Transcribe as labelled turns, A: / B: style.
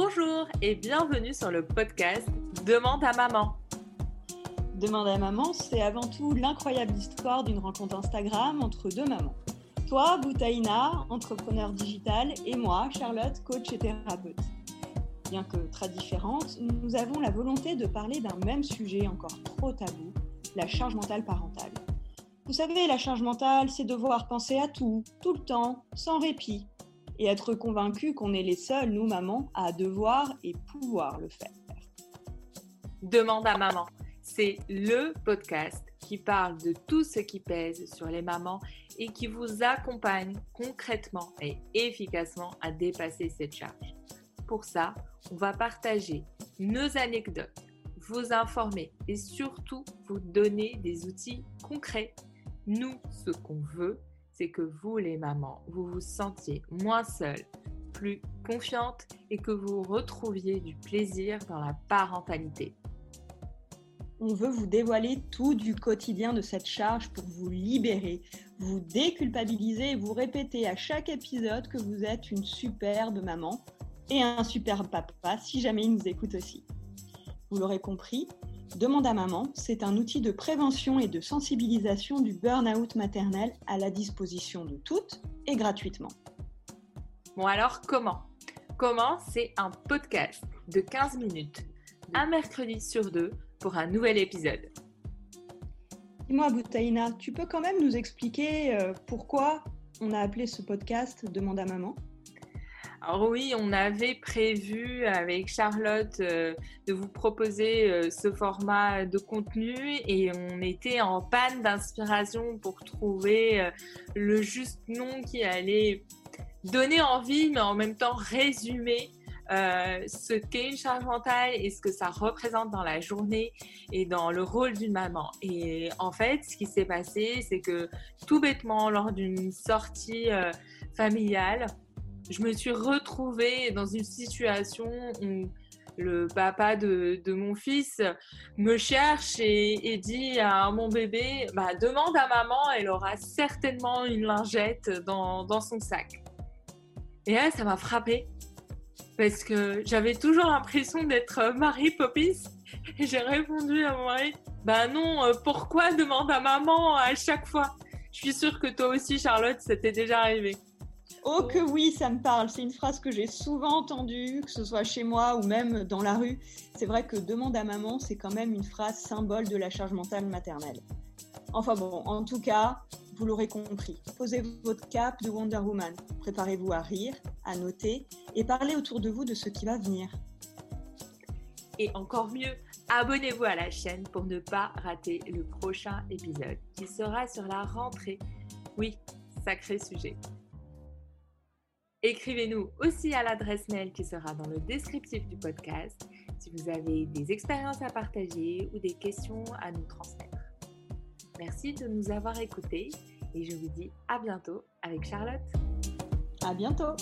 A: Bonjour et bienvenue sur le podcast Demande à maman.
B: Demande à maman, c'est avant tout l'incroyable histoire d'une rencontre Instagram entre deux mamans. Toi, Boutaïna, entrepreneur digital, et moi, Charlotte, coach et thérapeute. Bien que très différentes, nous avons la volonté de parler d'un même sujet encore trop tabou, la charge mentale parentale. Vous savez, la charge mentale, c'est devoir penser à tout, tout le temps, sans répit, et être convaincu qu'on est les seuls, nous, mamans, à devoir et pouvoir le faire.
A: Demande à maman, c'est le podcast qui parle de tout ce qui pèse sur les mamans et qui vous accompagne concrètement et efficacement à dépasser cette charge. Pour ça, on va partager nos anecdotes, vous informer et surtout vous donner des outils concrets. Nous, ce qu'on veut, c'est que vous, les mamans, vous vous sentiez moins seule, plus confiante et que vous retrouviez du plaisir dans la parentalité.
B: On veut vous dévoiler tout du quotidien de cette charge pour vous libérer, vous déculpabiliser et vous répéter à chaque épisode que vous êtes une superbe maman et un superbe papa si jamais il nous écoute aussi. Vous l'aurez compris, Demande à maman, c'est un outil de prévention et de sensibilisation du burn-out maternel à la disposition de toutes et gratuitement.
A: Bon alors comment? Comment C'est un podcast de 15 minutes, un mercredi sur deux pour un nouvel épisode.
B: Dis-moi Boutaïna, tu peux quand même nous expliquer euh, pourquoi on a appelé ce podcast Demande à maman?
A: Alors oui, on avait prévu avec Charlotte euh, de vous proposer euh, ce format de contenu et on était en panne d'inspiration pour trouver euh, le juste nom qui allait donner envie, mais en même temps résumer ce qu'est une charge mentale et ce que ça représente dans la journée et dans le rôle d'une maman. Et en fait, ce qui s'est passé, c'est que tout bêtement, lors d'une sortie familiale, je me suis retrouvée dans une situation où le papa de, mon fils me cherche et, dit à mon bébé bah, demande à maman, elle aura certainement une lingette dans, son sac. Et là, ça m'a frappée parce que j'avais toujours l'impression d'être Marie Poppins et j'ai répondu à mon mari bah non, euh, pourquoi demande à maman à chaque fois? Je suis sûre que toi aussi, Charlotte, c'était déjà arrivé.
B: Oh que oui, ça me parle. C'est une phrase que j'ai souvent entendue, que ce soit chez moi ou même dans la rue. C'est vrai que demande à maman, c'est quand même une phrase symbole de la charge mentale maternelle. Enfin bon, en tout cas, vous l'aurez compris. Posez votre cap de Wonder Woman. Préparez-vous à rire, à noter et parlez autour de vous de ce qui va venir.
A: Et encore mieux, abonnez-vous à la chaîne pour ne pas rater le prochain épisode qui sera sur la rentrée. Oui, sacré sujet. Écrivez-nous aussi à l'adresse mail qui sera dans le descriptif du podcast si vous avez des expériences à partager ou des questions à nous transmettre. Merci de nous avoir écoutés et je vous dis à bientôt avec Charlotte.
B: À bientôt.